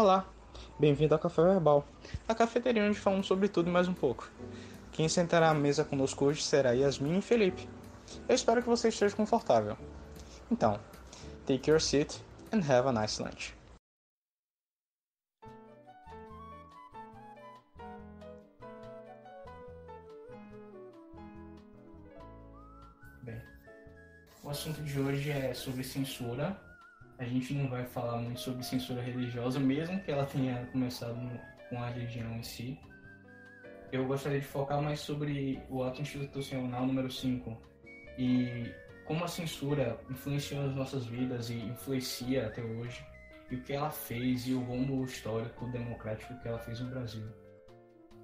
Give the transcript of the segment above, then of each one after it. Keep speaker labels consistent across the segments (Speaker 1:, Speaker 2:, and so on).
Speaker 1: Olá, bem-vindo ao Café Verbal, a cafeteria onde falamos sobre tudo e mais um pouco. Quem sentará à mesa conosco hoje será Yasmin e Felipe. Eu espero que você esteja confortável. Então, take your seat and have a nice lunch. Bem, o assunto de hoje é sobre censura. A gente não vai falar muito sobre censura religiosa, mesmo que ela tenha começado no, com a religião em si. Eu gostaria de focar mais sobre o ato institucional número 5 e como a censura influenciou as nossas vidas e influencia até hoje, e o que ela fez e o rumo histórico democrático que ela fez no Brasil.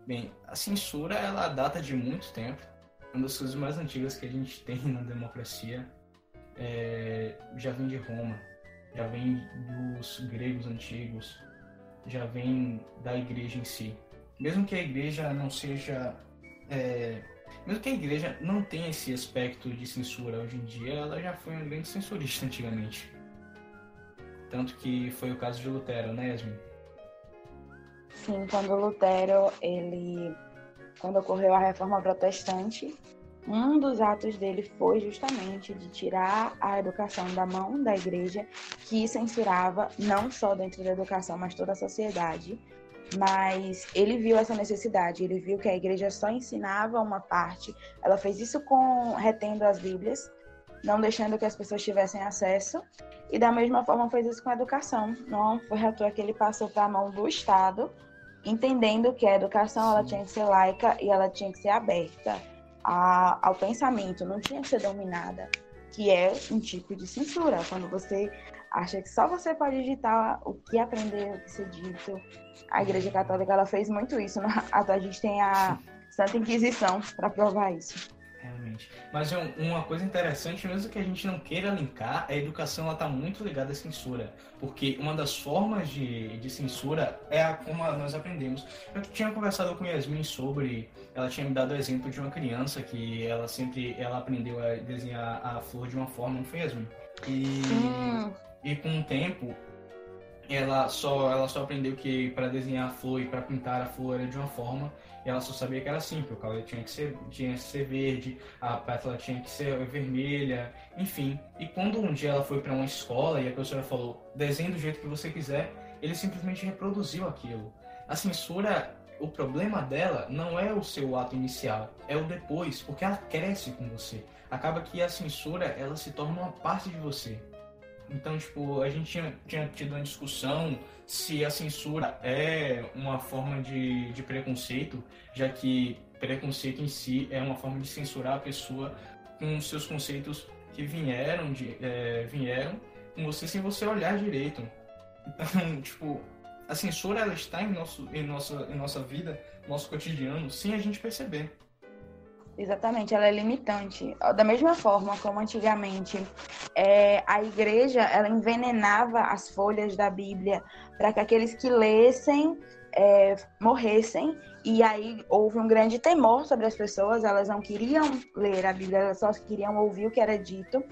Speaker 1: Bem, a censura ela data de muito tempo, uma das coisas mais antigas que a gente tem na democracia é, já vem de Roma, já vem dos gregos antigos, já vem da igreja em si. Mesmo que a igreja não seja. É, mesmo que a igreja não tenha esse aspecto de censura hoje em dia, ela já foi um grande censurista antigamente. Tanto que foi o caso de Lutero, né, Yasmin?
Speaker 2: Sim, quando Lutero, ele. Quando ocorreu a reforma protestante, um dos atos dele foi justamente de tirar a educação da mão da igreja, que censurava não só dentro da educação, mas toda a sociedade. Mas ele viu essa necessidade, ele viu que a igreja só ensinava uma parte. Ela fez isso com retendo as Bíblias, não deixando que as pessoas tivessem acesso. E da mesma forma fez isso com a educação. Não foi à toa que ele passou para a mão do Estado, entendendo que a educação ela tinha que ser laica e ela tinha que ser aberta a, ao pensamento, não tinha que ser dominada, que é um tipo de censura, quando você acha que só você pode digitar o que aprender, o que ser dito. A Igreja Católica ela fez muito isso, né? a gente tem a Santa Inquisição para provar isso
Speaker 1: realmente. Mas uma coisa interessante, mesmo que a gente não queira linkar, a educação está muito ligada à censura. Porque uma das formas de, de censura é a, como nós aprendemos. Eu tinha conversado com Yasmin sobre. Ela tinha me dado o exemplo de uma criança que ela sempre ela aprendeu a desenhar a flor de uma forma, não foi Yasmin? E, e com o tempo, ela só, ela só aprendeu que para desenhar a flor e para pintar a flor era de uma forma e ela só sabia que era assim, que o cabelo tinha que ser, tinha que ser verde, a pétala tinha que ser vermelha, enfim. E quando um dia ela foi para uma escola e a professora falou, desenhe do jeito que você quiser, ele simplesmente reproduziu aquilo. A censura, o problema dela não é o seu ato inicial, é o depois, porque ela cresce com você. Acaba que a censura, ela se torna uma parte de você. Então, tipo, a gente tinha, tinha tido uma discussão se a censura é uma forma de, de preconceito, já que preconceito em si é uma forma de censurar a pessoa com seus conceitos que vieram, de, é, vieram com você sem você olhar direito. Então, tipo, a censura ela está em, nosso, em, nossa, em nossa vida, nosso cotidiano, sem a gente perceber.
Speaker 2: Exatamente, ela é limitante. Da mesma forma como antigamente é, a igreja ela envenenava as folhas da Bíblia para que aqueles que lessem é, morressem, e aí houve um grande temor sobre as pessoas, elas não queriam ler a Bíblia, elas só queriam ouvir o que era dito.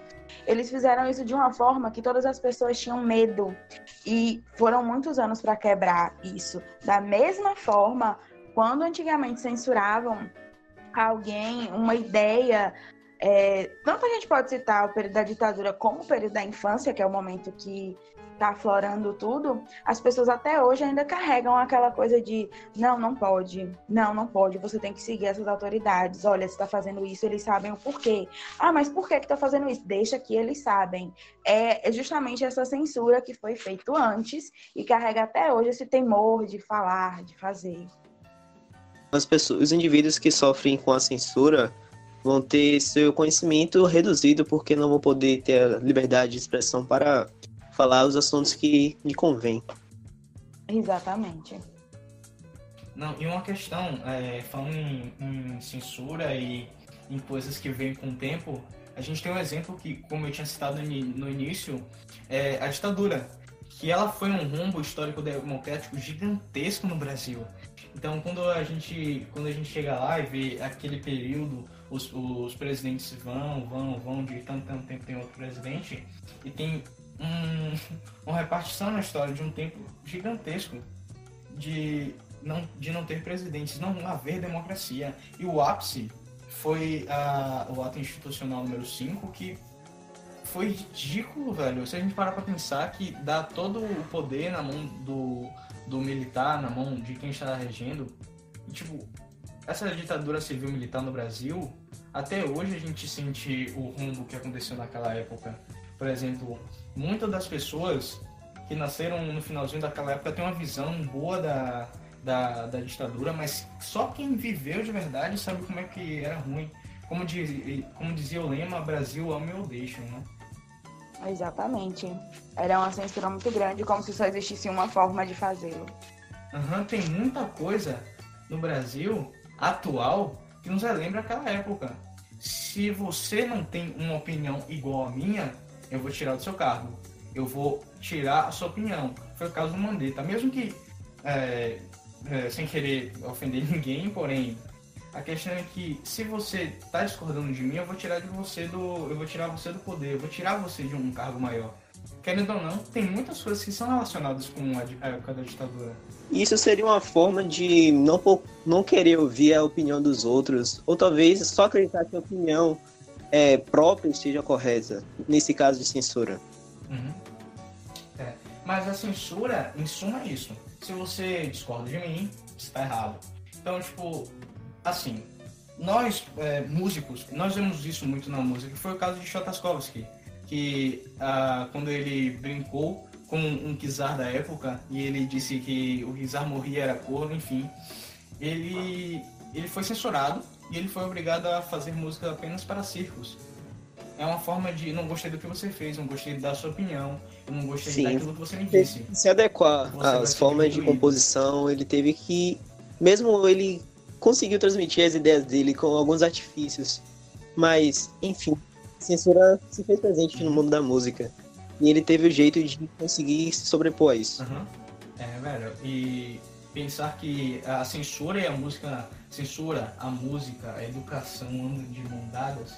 Speaker 2: Eles fizeram isso de uma forma que todas as pessoas tinham medo, e foram muitos anos para quebrar isso. Da mesma forma, quando antigamente censuravam alguém, uma ideia. É, tanto a gente pode citar o período da ditadura como o período da infância, que é o momento que está aflorando tudo, as pessoas até hoje ainda carregam aquela coisa de não, não pode, não, não pode, você tem que seguir essas autoridades. Olha, você está fazendo isso, eles sabem o porquê. Ah, mas por que está fazendo isso? Deixa que eles sabem. É, é justamente essa censura que foi feita antes e carrega até hoje esse temor de falar, de fazer
Speaker 3: as pessoas, os indivíduos que sofrem com a censura vão ter seu conhecimento reduzido porque não vão poder ter a liberdade de expressão para falar os assuntos que lhe convém.
Speaker 2: Exatamente.
Speaker 1: Não, e uma questão, é, falando em, em, censura e em coisas que vêm com o tempo, a gente tem um exemplo que, como eu tinha citado no início, é a ditadura, que ela foi um rumbo histórico democrático gigantesco no Brasil. Então, quando a gente, quando a gente chega lá e vê aquele período, os, os presidentes vão, vão, vão, de tanto, tanto tempo tem outro presidente, e tem um, uma repartição na história de um tempo gigantesco de não, de não ter presidentes, não haver democracia. E o ápice foi a, o ato institucional número 5, que foi ridículo, velho. Se a gente parar pra pensar que dá todo o poder na mão do, do militar, na mão de quem está regendo. E, tipo, essa ditadura civil-militar no Brasil, até hoje a gente sente o rumo que aconteceu naquela época. Por exemplo, muitas das pessoas que nasceram no finalzinho daquela época têm uma visão boa da, da, da ditadura, mas só quem viveu de verdade sabe como é que era ruim. Como, diz, como dizia o lema, Brasil ame ou deixa, né?
Speaker 2: Exatamente. Era uma censura muito grande, como se só existisse uma forma de fazê-lo.
Speaker 1: Uhum, tem muita coisa no Brasil atual que nos relembra aquela época. Se você não tem uma opinião igual à minha, eu vou tirar do seu cargo. Eu vou tirar a sua opinião. Foi o caso do Mandetta. Mesmo que, é, é, sem querer ofender ninguém, porém, a questão é que se você está discordando de mim, eu vou tirar de você do. Eu vou tirar você do poder, eu vou tirar você de um cargo maior. Querendo ou não, tem muitas coisas que são relacionadas com a época da ditadura.
Speaker 3: Isso seria uma forma de não, não querer ouvir a opinião dos outros, ou talvez só acreditar que a opinião é, própria esteja correta, nesse caso de censura.
Speaker 1: Uhum. É. Mas a censura, em suma, é isso. Se você discorda de mim, está errado. Então, tipo, assim, nós, é, músicos, nós vemos isso muito na música, foi o caso de Shostakovsky, que ah, quando ele brincou com um Kizar da época, e ele disse que o Kizar morria, era corno, enfim, ele, ele foi censurado e ele foi obrigado a fazer música apenas para circos. É uma forma de não gostei do que você fez, não gostei da sua opinião, não gostei Sim. daquilo que você me disse.
Speaker 3: Se adequar às formas de composição, ele teve que, mesmo ele conseguiu transmitir as ideias dele com alguns artifícios. Mas, enfim, a censura se fez presente no mundo da música. E ele teve o jeito de conseguir se sobrepor isso.
Speaker 1: Uhum. É, velho, e pensar que a censura e a música, censura, a música, a educação andam de mão dadas,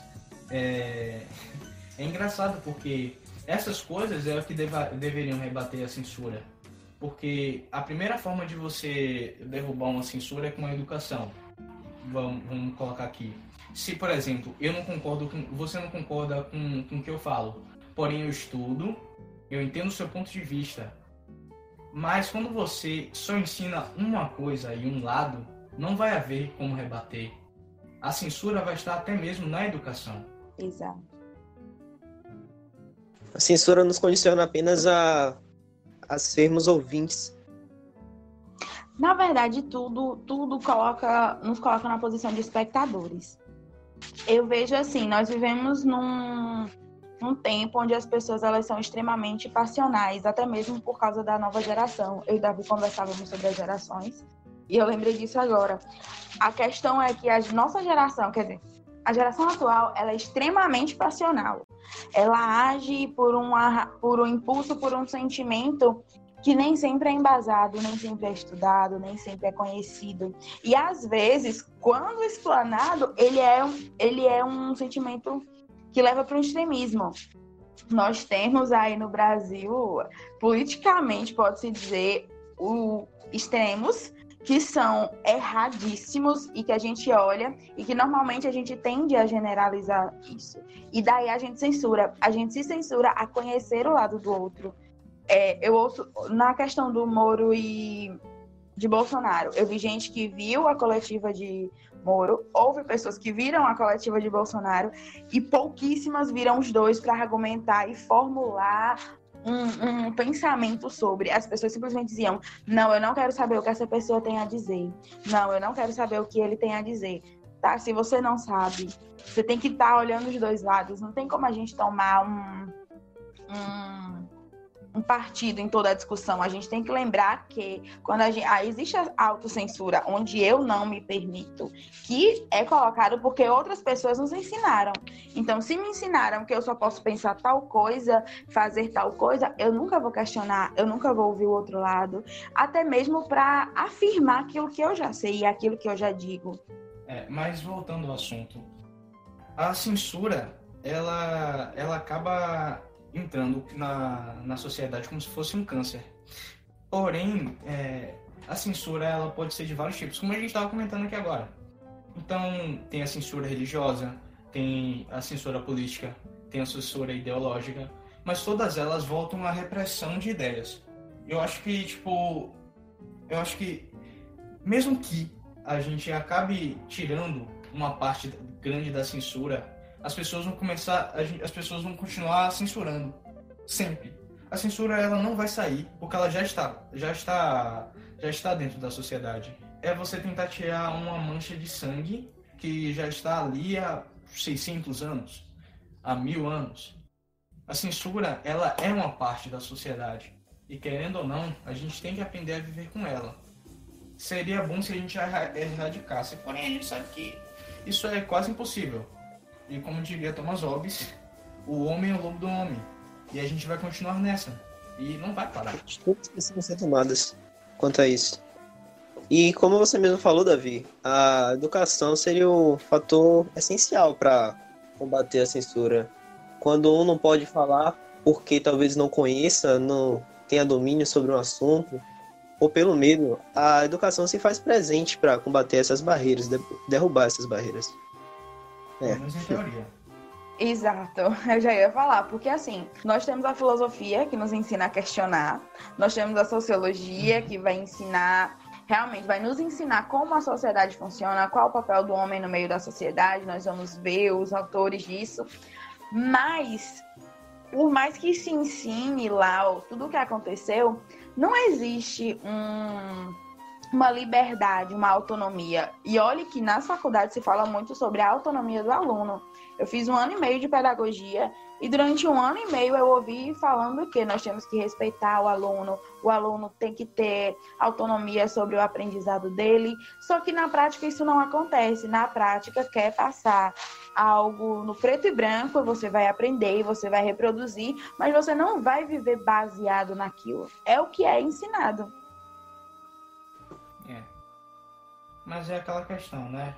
Speaker 1: é, é engraçado porque essas coisas é o que deva, deveriam rebater a censura porque a primeira forma de você derrubar uma censura é com a educação. Vamos, vamos colocar aqui. Se, por exemplo, eu não concordo com. Você não concorda com, com o que eu falo, porém eu estudo, eu entendo o seu ponto de vista. Mas quando você só ensina uma coisa e um lado, não vai haver como rebater. A censura vai estar até mesmo na educação.
Speaker 2: Exato.
Speaker 3: A censura nos condiciona apenas a a sermos ouvintes.
Speaker 2: Na verdade, tudo, tudo coloca, nos coloca na posição de espectadores. Eu vejo assim, nós vivemos num, num tempo onde as pessoas elas são extremamente passionais, até mesmo por causa da nova geração. Eu e Davi conversávamos sobre as gerações e eu lembrei disso agora. A questão é que a nossa geração, quer dizer, a geração atual, ela é extremamente passional. Ela age por, uma, por um impulso, por um sentimento que nem sempre é embasado, nem sempre é estudado, nem sempre é conhecido. E às vezes, quando explanado, ele é, ele é um sentimento que leva para o extremismo. Nós temos aí no Brasil, politicamente, pode-se dizer, o extremos que são erradíssimos e que a gente olha e que normalmente a gente tende a generalizar isso. E daí a gente censura, a gente se censura a conhecer o lado do outro. É, eu ouço na questão do Moro e de Bolsonaro, eu vi gente que viu a coletiva de Moro, houve pessoas que viram a coletiva de Bolsonaro e pouquíssimas viram os dois para argumentar e formular um, um, pensamento sobre. As pessoas simplesmente diziam: não, eu não quero saber o que essa pessoa tem a dizer. Não, eu não quero saber o que ele tem a dizer. Tá? Se você não sabe, você tem que estar tá olhando os dois lados. Não tem como a gente tomar um, um partido em toda a discussão. A gente tem que lembrar que quando a gente, ah, existe a autocensura, onde eu não me permito, que é colocado porque outras pessoas nos ensinaram. Então, se me ensinaram que eu só posso pensar tal coisa, fazer tal coisa, eu nunca vou questionar, eu nunca vou ouvir o outro lado, até mesmo para afirmar aquilo que eu já sei e aquilo que eu já digo.
Speaker 1: É, mas voltando ao assunto, a censura, ela, ela acaba entrando na, na sociedade como se fosse um câncer. Porém, é, a censura ela pode ser de vários tipos, como a gente estava comentando aqui agora. Então, tem a censura religiosa, tem a censura política, tem a censura ideológica, mas todas elas voltam à repressão de ideias. Eu acho que, tipo, eu acho que mesmo que a gente acabe tirando uma parte grande da censura, as pessoas vão começar, as pessoas vão continuar censurando sempre. A censura ela não vai sair porque ela já está, já está, já está dentro da sociedade. É você tentar tirar uma mancha de sangue que já está ali há 600 anos, há mil anos. A censura ela é uma parte da sociedade e querendo ou não, a gente tem que aprender a viver com ela. Seria bom se a gente erradicasse, porém a gente sabe que isso é quase impossível. E como diria Thomas Hobbes, o homem é o lobo do homem. E a gente vai continuar nessa. E não vai parar.
Speaker 3: Todas precisam ser tomadas quanto a isso. E como você mesmo falou, Davi, a educação seria o fator essencial para combater a censura. Quando um não pode falar porque talvez não conheça, não tenha domínio sobre um assunto, ou pelo medo, a educação se faz presente para combater essas barreiras, derrubar essas barreiras.
Speaker 1: É. Em teoria.
Speaker 2: Exato, eu já ia falar, porque assim, nós temos a filosofia que nos ensina a questionar, nós temos a sociologia que vai ensinar, realmente vai nos ensinar como a sociedade funciona, qual o papel do homem no meio da sociedade, nós vamos ver os autores disso, mas por mais que se ensine lá tudo o que aconteceu, não existe um, uma liberdade, uma autonomia. E olhe que nas faculdades se fala muito sobre a autonomia do aluno. Eu fiz um ano e meio de pedagogia e durante um ano e meio eu ouvi falando que nós temos que respeitar o aluno, o aluno tem que ter autonomia sobre o aprendizado dele. Só que na prática isso não acontece. Na prática, quer passar algo no preto e branco, você vai aprender você vai reproduzir, mas você não vai viver baseado naquilo. É o que é ensinado.
Speaker 1: Mas é aquela questão, né?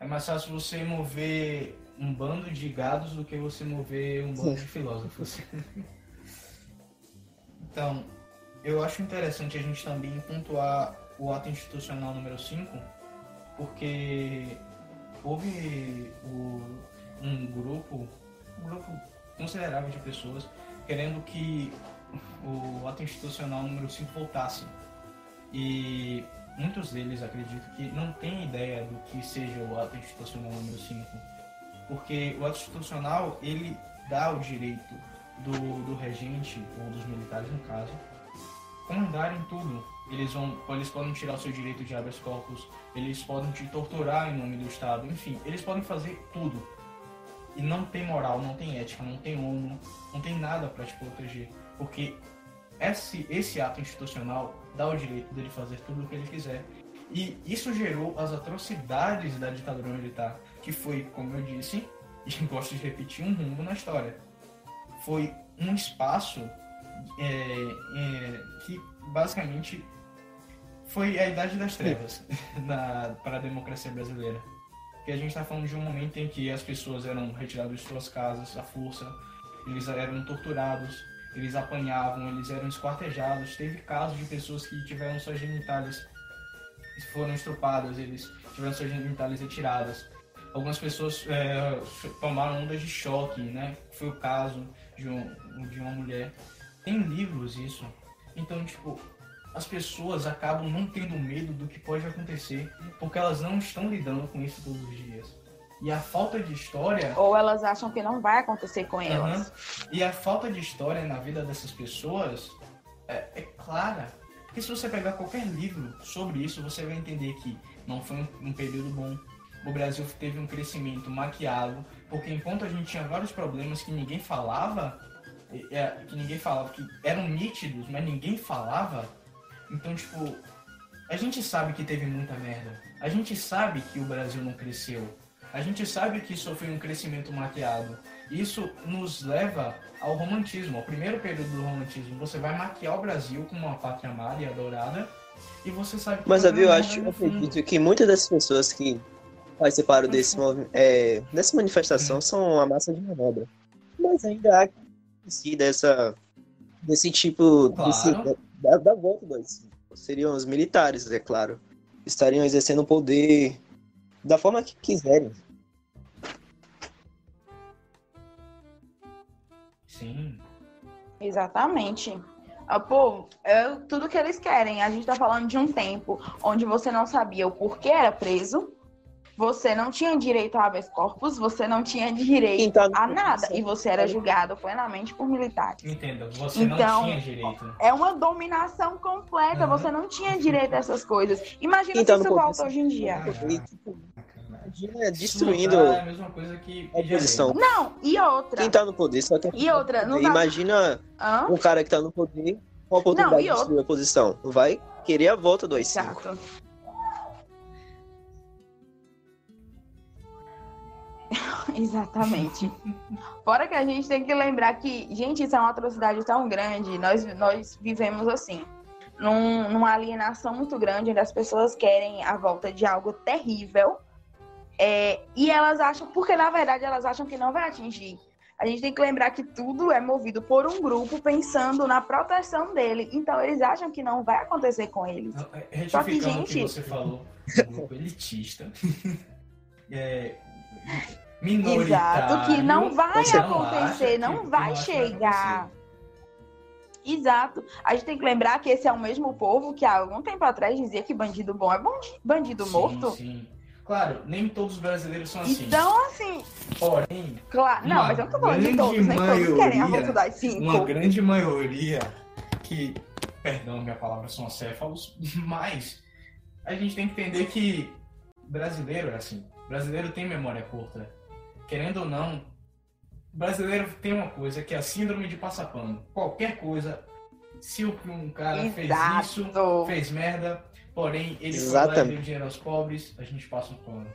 Speaker 1: É mais fácil você mover um bando de gados do que você mover um bando Sim. de filósofos. então, eu acho interessante a gente também pontuar o ato institucional número 5, porque houve o, um grupo, um grupo considerável de pessoas querendo que o ato institucional número 5 voltasse. E muitos deles acredito que não têm ideia do que seja o ato institucional número 5. Porque o ato institucional, ele dá o direito do, do regente, ou dos militares no caso, comandarem tudo. Eles, vão, eles podem tirar o seu direito de habeas corpus, eles podem te torturar em nome do Estado, enfim, eles podem fazer tudo. E não tem moral, não tem ética, não tem honra, não tem nada para te proteger. Porque esse, esse ato institucional dá o direito dele fazer tudo o que ele quiser. E isso gerou as atrocidades da ditadura militar, que foi, como eu disse, e gosto de repetir, um rumo na história. Foi um espaço é, é, que basicamente foi a idade das trevas para a democracia brasileira. Que a gente está falando de um momento em que as pessoas eram retiradas de suas casas à força, eles eram torturados, eles apanhavam, eles eram esquartejados. Teve casos de pessoas que tiveram suas genitálias foram estrupadas, eles tiveram suas genitálias retiradas. Algumas pessoas é, tomaram ondas de choque, né? Foi o caso de, um, de uma mulher. Tem livros isso. Então, tipo, as pessoas acabam não tendo medo do que pode acontecer, porque elas não estão lidando com isso todos os dias. E a falta de história.
Speaker 2: Ou elas acham que não vai acontecer com elas.
Speaker 1: Uhum. E a falta de história na vida dessas pessoas é, é, clara. Porque se você pegar qualquer livro sobre isso, você vai entender que não foi um, um período bom. O Brasil teve um crescimento maquiado, porque enquanto a gente tinha vários problemas que ninguém falava, é, que ninguém falava, que eram nítidos, mas ninguém falava, então, tipo, a gente sabe que teve muita merda. A gente sabe que o Brasil não cresceu. A gente sabe que isso foi um crescimento maquiado. Isso nos leva ao romantismo, ao primeiro período do romantismo. Você vai maquiar o Brasil como uma pátria amada e adorada, e você sabe que.
Speaker 3: Mas, Davi, eu acho, eu acredito que muitas das pessoas que participaram desse, é, dessa manifestação são a massa de manobra. Mas ainda há si dessa, desse tipo
Speaker 1: Claro.
Speaker 3: desse, da, da volta do AI-5. Seriam os militares, é claro. Estariam exercendo o poder da forma que quiserem.
Speaker 1: Sim.
Speaker 2: Exatamente. Ah, Pô, é tudo que eles querem. A gente tá falando de um tempo onde você não sabia o porquê era preso, você não tinha direito a habeas corpus, você não tinha direito
Speaker 3: tá no
Speaker 2: a nada. E você era julgado plenamente por militares.
Speaker 1: Entenda, você
Speaker 2: Então,
Speaker 1: não tinha direito.
Speaker 2: É uma dominação completa,
Speaker 1: Uhum.
Speaker 2: você não tinha direito a essas coisas. Imagina
Speaker 3: Quem
Speaker 2: se
Speaker 3: tá
Speaker 2: isso volta hoje em dia.
Speaker 3: E, tipo, imagina destruindo
Speaker 1: É a mesma coisa que
Speaker 3: a oposição.
Speaker 2: Não, e outra.
Speaker 3: Quem tá no poder só quer
Speaker 2: E outra, não tá-
Speaker 3: Imagina
Speaker 2: Hã?
Speaker 3: um cara que tá no poder com a oportunidade
Speaker 2: Não,
Speaker 3: de
Speaker 2: outra-
Speaker 3: destruir a oposição. Vai querer a volta do AI-5.
Speaker 2: Exato. Exatamente. Fora que a gente tem que lembrar que, gente, isso é uma atrocidade tão grande. Nós, nós vivemos assim, num- numa alienação muito grande, onde as pessoas querem a volta de algo terrível. é, e elas acham, porque na verdade elas acham que não vai atingir. A gente tem que lembrar que tudo é movido por um grupo pensando na proteção dele. Então eles acham que não vai acontecer com eles.
Speaker 1: Não, é,
Speaker 2: Só que,
Speaker 1: o que
Speaker 2: gente-
Speaker 1: você falou, um grupo elitista. é, minoritário.
Speaker 2: Exato, que não vai
Speaker 1: não
Speaker 2: acontecer, não vai
Speaker 1: que
Speaker 2: chegar. Exato. A gente tem que lembrar que esse é o mesmo povo que há algum tempo atrás dizia que bandido bom é bom, bandido
Speaker 1: Sim,
Speaker 2: morto.
Speaker 1: Sim. Claro, nem todos os brasileiros são assim.
Speaker 2: Então, assim,
Speaker 1: Porém,
Speaker 2: claro. Não, mas eu não tô falando de todos, nem todos querem a volta das cinco.
Speaker 1: uma grande maioria que, perdão, minha palavra são acéfalos, mas a gente tem que entender que brasileiro é assim. Brasileiro tem memória curta. Querendo ou não, brasileiro tem uma coisa que é a síndrome de passapano. Qualquer coisa, se um cara fez isso,
Speaker 2: Exato.
Speaker 1: fez merda, porém ele foi lá e
Speaker 3: Exatamente.
Speaker 1: deu dinheiro aos pobres, a gente passa um pano.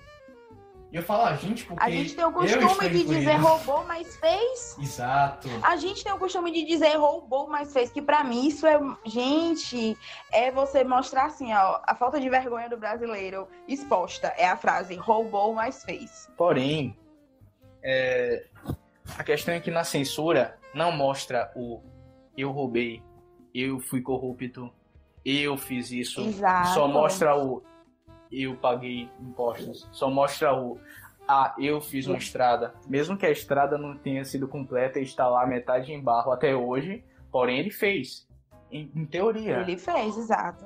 Speaker 1: E eu falo a gente porque
Speaker 2: A gente tem o costume de dizer roubou, mas fez.
Speaker 1: Exato.
Speaker 2: A gente tem o costume de dizer roubou, mas fez. Que pra mim isso é. Gente, é você mostrar assim, ó, a falta de vergonha do brasileiro exposta. É a frase roubou, mas fez.
Speaker 1: Porém, é, a questão é que na censura não mostra o eu roubei, eu fui corrupto, eu fiz isso.
Speaker 2: Exato.
Speaker 1: Só mostra o eu paguei impostos. Só mostra o ah, eu fiz uma estrada. Mesmo que a estrada não tenha sido completa e está lá metade em barro até hoje, porém ele fez. Em, em teoria.
Speaker 2: Ele fez, exato.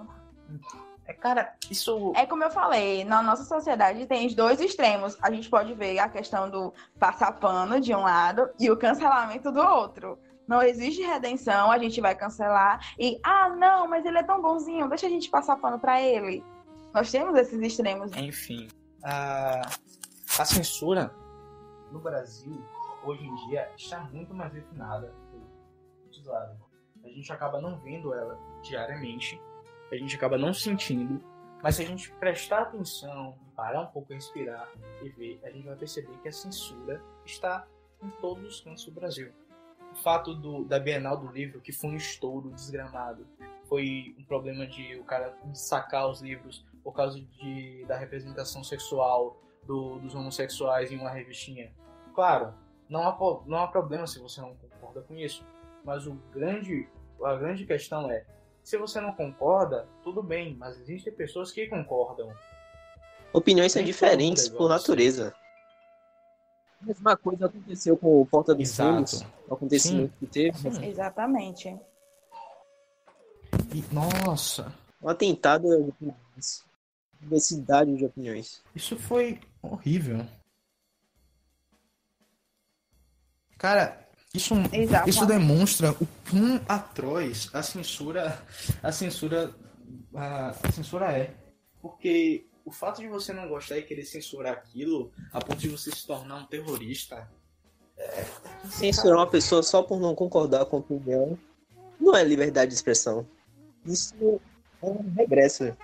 Speaker 1: É, cara, isso.
Speaker 2: É como eu falei, na nossa sociedade tem os dois extremos. A gente pode ver a questão do passar pano de um lado e o cancelamento do outro. Não existe redenção, a gente vai cancelar e, ah, não, mas ele é tão bonzinho, deixa a gente passar pano pra ele. Nós temos esses extremos.
Speaker 1: Enfim, a, a censura no Brasil, hoje em dia, está muito mais refinada. A gente acaba não vendo ela diariamente, a gente acaba não sentindo, mas se a gente prestar atenção, parar um pouco, respirar e ver, a gente vai perceber que a censura está em todos os cantos do Brasil. O fato do, da Bienal do Livro, que foi um estouro desgramado, foi um problema de o cara sacar os livros por causa de, da representação sexual do- dos homossexuais em uma revistinha. Claro, não há, não há problema se você não concorda com isso, mas o grande, a grande questão é, se você não concorda, tudo bem, mas existem pessoas que concordam.
Speaker 3: Opiniões são diferentes por natureza. A mesma coisa aconteceu com o Porta dos. Fundos, o acontecimento que teve.
Speaker 1: Sim.
Speaker 2: Exatamente.
Speaker 1: Nossa,
Speaker 3: Um atentado de opiniões. Diversidade de opiniões.
Speaker 1: isso foi horrível. Cara, isso,
Speaker 2: Exato.
Speaker 1: isso demonstra o quão atroz a censura, a censura, a, a censura é. Porque o fato de você não gostar e querer censurar aquilo, a ponto de você se tornar um terrorista,
Speaker 3: Censurar uma pessoa só por não concordar com a opinião não é liberdade de expressão. Isso é um regresso.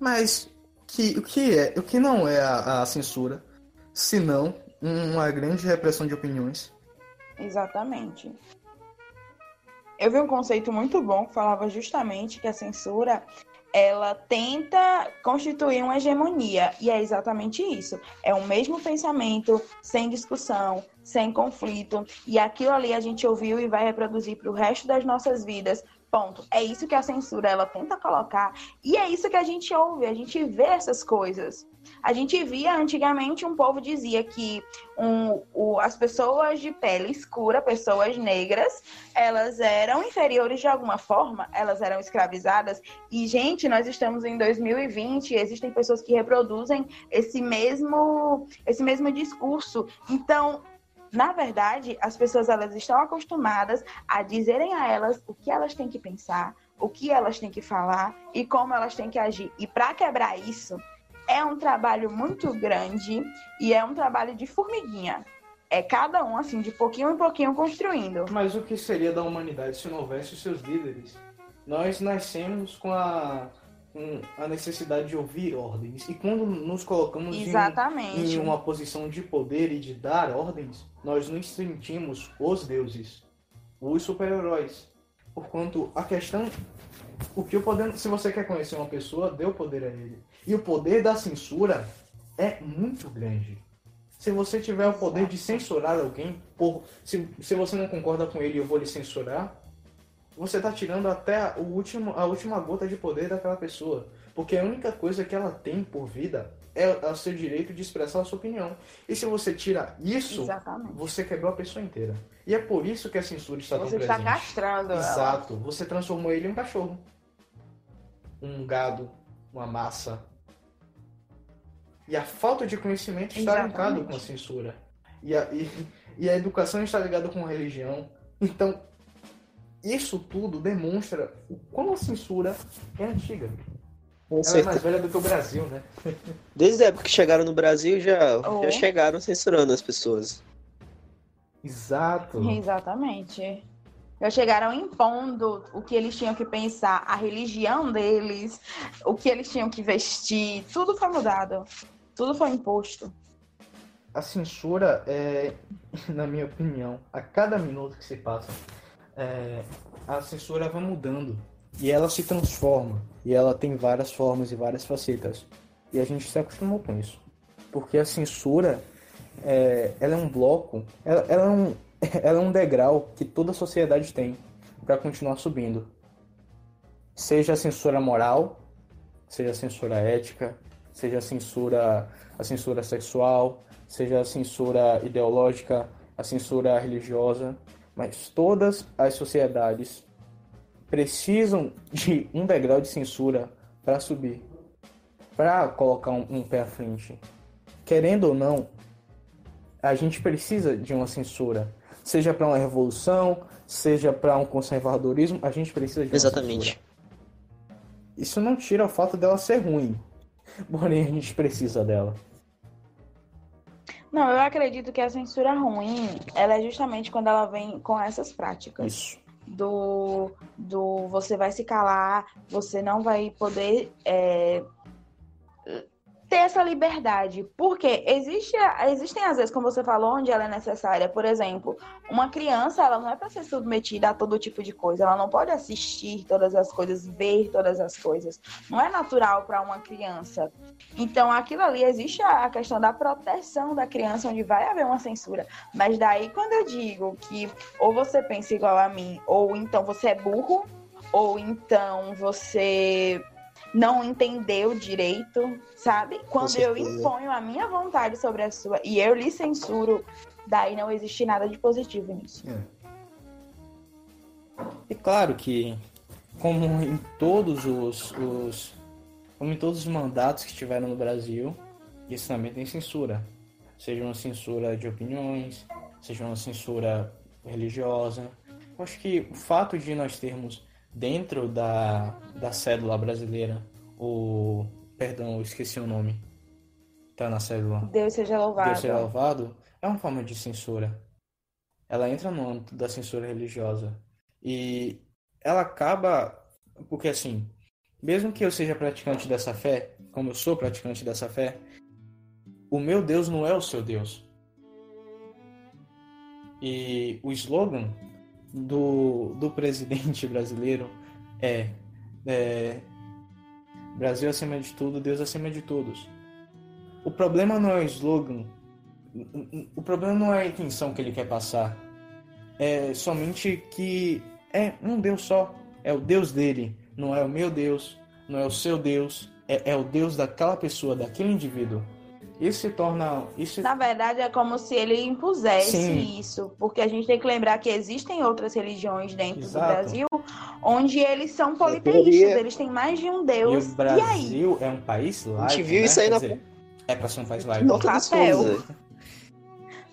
Speaker 1: Mas que, o que é, o que não é a, a censura, senão uma grande repressão de opiniões?
Speaker 2: Exatamente. eu vi um conceito muito bom que falava justamente que a censura ela tenta constituir uma hegemonia e é exatamente isso. É o mesmo pensamento, sem discussão, sem conflito e aquilo ali a gente ouviu e vai reproduzir para o resto das nossas vidas. Ponto. É isso que a censura ela tenta colocar e é isso que a gente ouve, a gente vê essas coisas. A gente via antigamente um povo dizia que um, o, as pessoas de pele escura, pessoas negras, elas eram inferiores de alguma forma, elas eram escravizadas. E, gente, nós estamos em 2020 e existem pessoas que reproduzem esse mesmo, esse mesmo discurso. Então, na verdade, as pessoas elas estão acostumadas a dizerem a elas o que elas têm que pensar, o que elas têm que falar e como elas têm que agir. E para quebrar isso, é um trabalho muito grande e é um trabalho de formiguinha. É cada um, assim, de pouquinho em pouquinho construindo.
Speaker 1: Mas o que seria da humanidade se não houvesse os seus líderes? Nós nascemos com a, a necessidade de ouvir ordens. E quando nos colocamos em, em, uma posição de poder e de dar ordens, nós nos sentimos os deuses, os super-heróis. Porquanto a questão. O que o poder. Se você quer conhecer uma pessoa, dê o poder a ele. E o poder da censura é muito grande. Se você tiver o poder de censurar alguém, por, se, se você não concorda com ele eu vou lhe censurar, você está tirando até o último, a última gota de poder daquela pessoa. Porque a única coisa que ela tem por vida é o seu direito de expressar a sua opinião. E se você tira isso, Exatamente. você quebrou a pessoa inteira. E é por isso que a censura está
Speaker 2: você
Speaker 1: tão presente.
Speaker 2: Você está castrando
Speaker 1: Exato. Ela. Você transformou ele em um cachorro. Um gado, uma massa, e a falta de conhecimento está ligado com a censura. E a, e, e a educação está ligada com a religião. Então, isso tudo demonstra o quão a censura é antiga. Com Ela certeza. é mais velha do que o Brasil, né?
Speaker 3: Desde a época que chegaram no Brasil, já, oh. já chegaram censurando as pessoas.
Speaker 1: Exato.
Speaker 2: Exatamente. Já chegaram impondo o que eles tinham que pensar, a religião deles, o que eles tinham que vestir, tudo foi mudado. Tudo foi imposto.
Speaker 1: A censura é, na minha opinião, a cada minuto que se passa, é, a censura vai mudando. E ela se transforma. E ela tem várias formas e várias facetas. E a gente se acostumou com isso. Porque a censura é, ela é um bloco ela, ela, é um, ela é um degrau que toda a sociedade tem para continuar subindo. Seja a censura moral seja a censura ética seja a censura, a censura sexual, seja a censura ideológica, a censura religiosa, mas todas as sociedades precisam de um degrau de censura para subir, para colocar um, um, pé à frente. Querendo ou não, a gente precisa de uma censura, seja para uma revolução, seja para um conservadorismo, a gente precisa de uma
Speaker 3: Exatamente.
Speaker 1: Censura. Isso não tira o fato dela ser ruim, porém a gente precisa dela.
Speaker 2: Não, eu acredito que a censura ruim, ela é justamente quando ela vem com essas práticas.
Speaker 1: Isso.
Speaker 2: Do, do você vai se calar, você não vai poder é, ter essa liberdade. Porque existe, existem às vezes, como você falou, onde ela é necessária. Por exemplo, uma criança, ela não é para ser submetida a todo tipo de coisa. Ela não pode assistir todas as coisas, ver todas as coisas. Não é natural para uma criança. Então, aquilo ali existe a questão da proteção da criança, onde vai haver uma censura. Mas daí, quando eu digo que ou você pensa igual a mim, ou então você é burro, ou então você não entendeu direito, sabe? Quando eu imponho a minha vontade sobre a sua e eu lhe censuro, daí não existe nada de positivo nisso. É.
Speaker 1: E claro que, como em todos os, os como em todos os mandatos que tiveram no Brasil, isso também tem censura. Seja uma censura de opiniões, seja uma censura religiosa. Eu acho que o fato de nós termos dentro da, da cédula brasileira, o. Perdão, eu esqueci o nome. Tá na cédula.
Speaker 2: Deus seja louvado.
Speaker 1: Deus seja louvado é uma forma de censura. Ela entra no âmbito da censura religiosa. E ela acaba. Porque assim, mesmo que eu seja praticante dessa fé, como eu sou praticante dessa fé, o meu Deus não é o seu Deus. E o slogan do, do presidente brasileiro é, é Brasil acima de tudo, Deus acima de todos. O problema não é o slogan, o problema não é a intenção que ele quer passar, é somente que é um Deus só, é o Deus dele, não é o meu Deus, não é o seu Deus, é, é o Deus daquela pessoa, daquele indivíduo. Isso se torna. Isso...
Speaker 2: Na verdade, é como se ele impusesse
Speaker 1: Sim.
Speaker 2: isso, porque a gente tem que lembrar que existem outras religiões dentro
Speaker 1: Exato.
Speaker 2: do Brasil onde eles são
Speaker 3: teoria-
Speaker 2: politeístas, eles têm mais de um
Speaker 1: E
Speaker 2: Deus.
Speaker 1: o
Speaker 2: E, aí?
Speaker 1: Brasil é um país laico.
Speaker 3: gente viu
Speaker 1: né?
Speaker 3: isso aí na-
Speaker 1: dizer, É pra ser um país laico.
Speaker 3: Nota dos
Speaker 2: papel.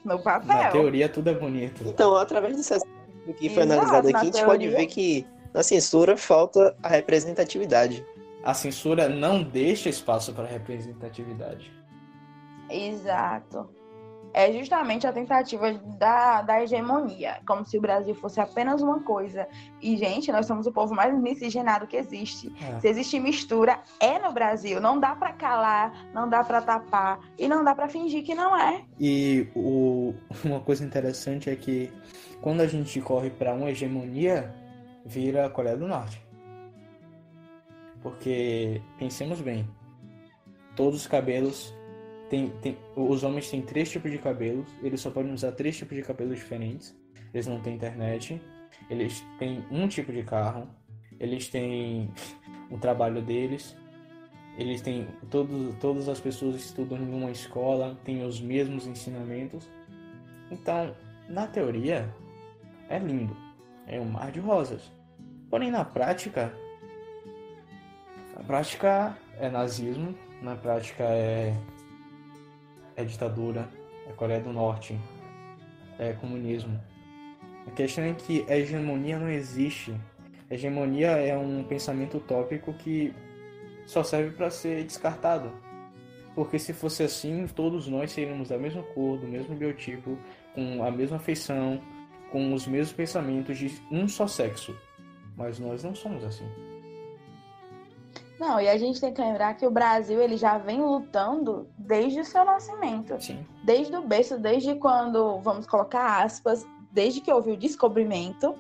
Speaker 2: No
Speaker 1: Na
Speaker 2: papel.
Speaker 1: teoria, tudo é bonito.
Speaker 3: Então, através desse aspecto que foi
Speaker 2: Exato,
Speaker 3: analisado aqui,
Speaker 2: na
Speaker 3: a gente pode
Speaker 2: teoria.
Speaker 3: ver que na censura falta a representatividade.
Speaker 1: A censura não deixa espaço para representatividade.
Speaker 2: Exato. É justamente a tentativa da, da hegemonia, como se o Brasil fosse apenas uma coisa. E, gente, nós somos o povo mais miscigenado que existe.
Speaker 1: É.
Speaker 2: Se existe mistura, é no Brasil. Não dá pra calar, não dá pra tapar e não dá pra fingir que não é.
Speaker 1: E o, uma coisa interessante é que quando a gente corre para uma hegemonia, vira a Coreia do Norte. Porque, pensemos bem, todos os cabelos. Tem, tem, os homens têm três tipos de cabelos, eles só podem usar três tipos de cabelos diferentes. Eles não têm internet, eles têm um tipo de carro, eles têm o trabalho deles, eles têm todos, todas as pessoas estudam em uma escola, têm os mesmos ensinamentos. Então, na teoria, é lindo, é um mar de rosas. Porém, na prática, na prática é nazismo, na prática é, é ditadura, é Coreia do Norte, é comunismo. A questão é que a hegemonia não existe. A hegemonia é um pensamento utópico que só serve para ser descartado. Porque se fosse assim, todos nós seríamos da mesma cor, do mesmo biotipo, com a mesma feição, com os mesmos pensamentos de um só sexo. Mas nós não somos assim.
Speaker 2: Não, e a gente tem que lembrar que o Brasil ele já vem lutando desde o seu nascimento.
Speaker 1: Sim.
Speaker 2: desde o berço, desde quando, vamos colocar aspas, desde que houve o descobrimento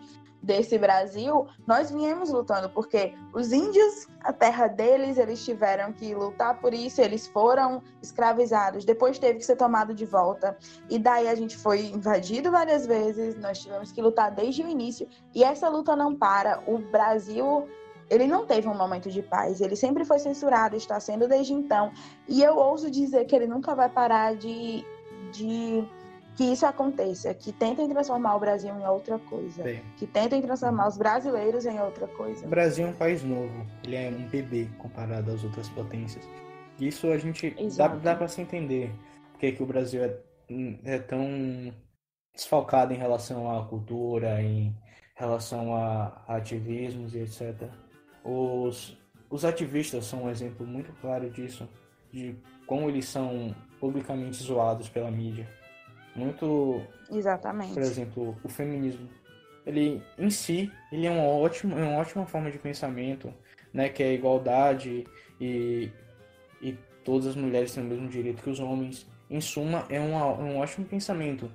Speaker 2: desse Brasil, nós viemos lutando, porque os índios, a terra deles, eles tiveram que lutar por isso, eles foram escravizados, depois teve que ser tomado de volta, e daí a gente foi invadido várias vezes, nós tivemos que lutar desde o início, e essa luta não para. O Brasil ele não teve um momento de paz, ele sempre foi censurado, está sendo desde então. E eu ouso dizer que ele nunca vai parar de, de que isso aconteça, que tentem transformar o Brasil em outra coisa,
Speaker 1: Bem,
Speaker 2: que tentem transformar os brasileiros em outra coisa.
Speaker 1: o Brasil é um país novo, ele é um bebê comparado às outras potências. Isso a gente dá,
Speaker 2: Exato.
Speaker 1: dá para se entender porque que o Brasil é, é tão desfalcado em relação à cultura, em relação a, a ativismos e etc. Os, os ativistas são um exemplo muito claro disso, de como eles são publicamente zoados pela mídia. Muito
Speaker 2: Exatamente.
Speaker 1: por exemplo, o feminismo. Ele em si, ele é um ótimo, é uma ótima forma de pensamento, né, que é a igualdade e, e todas as mulheres têm o mesmo direito que os homens. Em suma, é uma, um ótimo pensamento.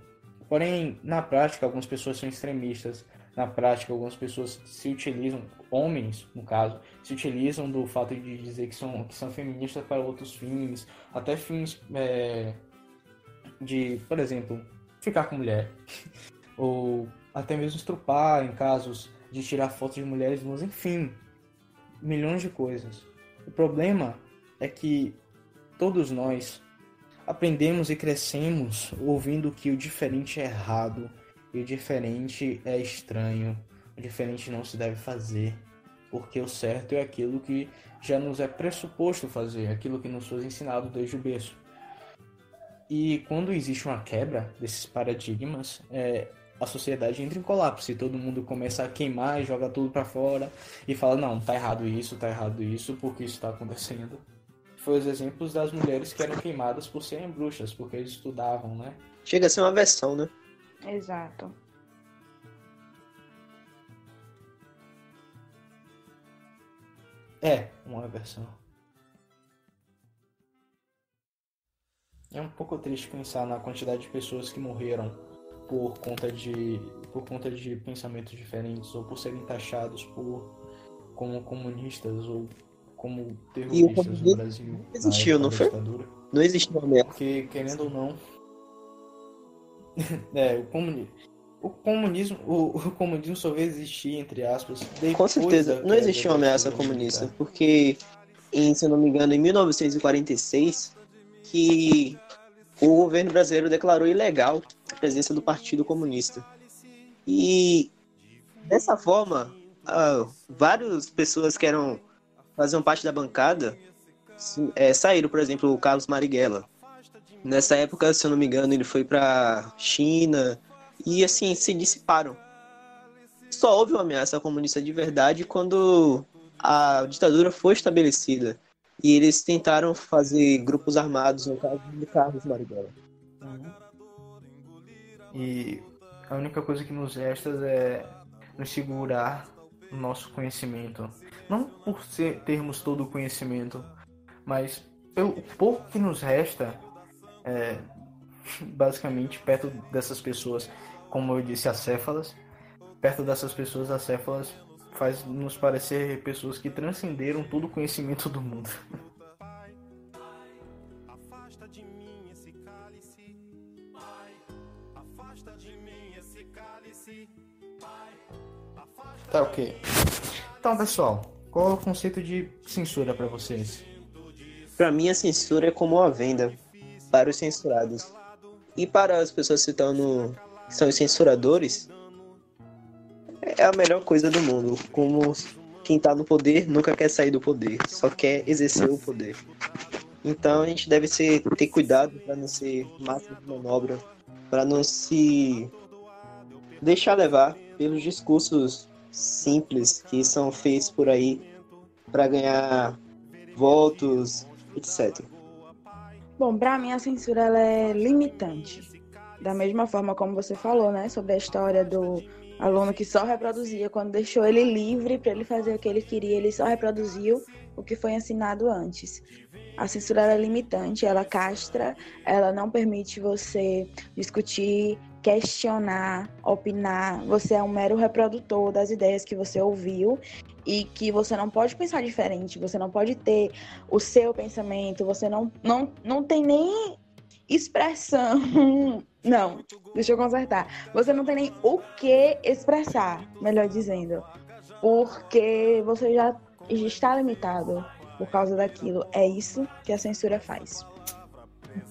Speaker 1: Porém, na prática, algumas pessoas são extremistas. Na prática, algumas pessoas se utilizam, homens, no caso, se utilizam do fato de dizer que são, que são feministas para outros fins, até fins é, de, por exemplo, ficar com mulher ou até mesmo estrupar em casos de tirar fotos de mulheres nuas, enfim, milhões de coisas. O problema é que todos nós aprendemos e crescemos ouvindo que o diferente é errado e o diferente é estranho, o diferente não se deve fazer, porque o certo é aquilo que já nos é pressuposto fazer, aquilo que nos foi ensinado desde o berço. E quando existe uma quebra desses paradigmas, é, a sociedade entra em colapso e todo mundo começa a queimar e joga tudo pra fora e fala não, tá errado isso, tá errado isso, porque isso tá acontecendo. Foi os exemplos das mulheres que eram queimadas por serem bruxas, porque eles estudavam, né?
Speaker 3: Chega a ser uma versão, né?
Speaker 2: Exato.
Speaker 1: É, uma versão. É um pouco triste pensar na quantidade de pessoas que morreram por conta de por conta de pensamentos diferentes ou por serem taxados por como comunistas ou como terroristas no Brasil.
Speaker 3: Existiu, não foi? Não existiu ameaça.
Speaker 1: Porque, querendo ou não. é, o comunismo. O comunismo, o, o, comunismo só veio existir, entre aspas.
Speaker 3: Com certeza, não existiu uma ameaça comunista, porque, em, se eu não me engano, em 1946, que o governo brasileiro declarou ilegal a presença do Partido Comunista. E dessa forma, uh, várias pessoas que eram faziam parte da bancada é, saíram, por exemplo, o Carlos Marighella. Nessa época, se eu não me engano, ele foi para China e assim se dissiparam. Só houve uma ameaça comunista de verdade quando a ditadura foi estabelecida e eles tentaram fazer grupos armados no caso de Carlos Marighella. Uhum.
Speaker 1: E a única coisa que nos resta é nos segurar o nosso conhecimento. Não por ser, termos todo o conhecimento, mas pelo pouco que nos resta, é, basicamente perto dessas pessoas, como eu disse, acéfalas, perto dessas pessoas acéfalas faz nos parecer pessoas que transcenderam todo o conhecimento do mundo. Tá ok. Então, pessoal, qual é o conceito de censura para vocês?
Speaker 3: Para mim, a censura é como uma venda para os censurados. E para as pessoas que estão no que são os censuradores, é a melhor coisa do mundo. Como quem está no poder nunca quer sair do poder, só quer exercer o poder. Então a gente deve ser, ter cuidado para não ser máximo de manobra, para não se deixar levar pelos discursos simples que são feitos por aí para ganhar votos, etc.
Speaker 2: Bom, para mim a censura ela é limitante. Da mesma forma como você falou, né, sobre a história do aluno que só reproduzia quando deixou ele livre para ele fazer o que ele queria, ele só reproduziu o que foi ensinado antes. A censura é limitante, ela castra, ela não permite você discutir, questionar, opinar. Você é um mero reprodutor das ideias que você ouviu e que você não pode pensar diferente, você não pode ter o seu pensamento, você não, não, não tem nem expressão. Não, deixa eu consertar. Você não tem nem o que expressar, melhor dizendo. Porque você já está limitado por causa daquilo. É isso que a censura faz.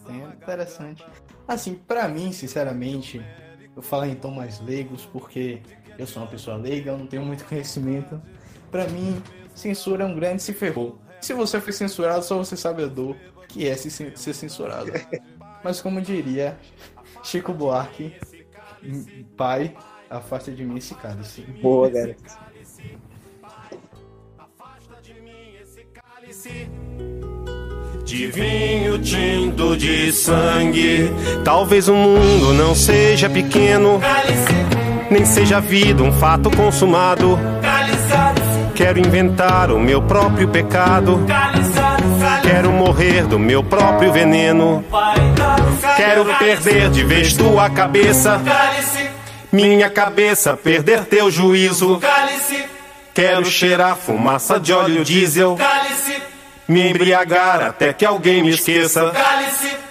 Speaker 1: É interessante. Assim, para mim, sinceramente, eu falo em tom mais leigos porque eu sou uma pessoa leiga, eu não tenho muito conhecimento. Para mim, censura é um grande se ferrou. Se você foi censurado, só você sabe a dor que é ser censurado. Mas como diria Chico Buarque, pai, afasta de mim esse cálice.
Speaker 3: Boa, garoto.
Speaker 4: De vinho tinto de sangue. Talvez o mundo não seja pequeno, nem seja a vida um fato consumado. Quero inventar o meu próprio pecado. Quero morrer do meu próprio veneno. Quero perder de vez tua cabeça. Minha cabeça, perder teu juízo. Quero cheirar fumaça de óleo diesel me embriagar até que alguém me esqueça. Cálice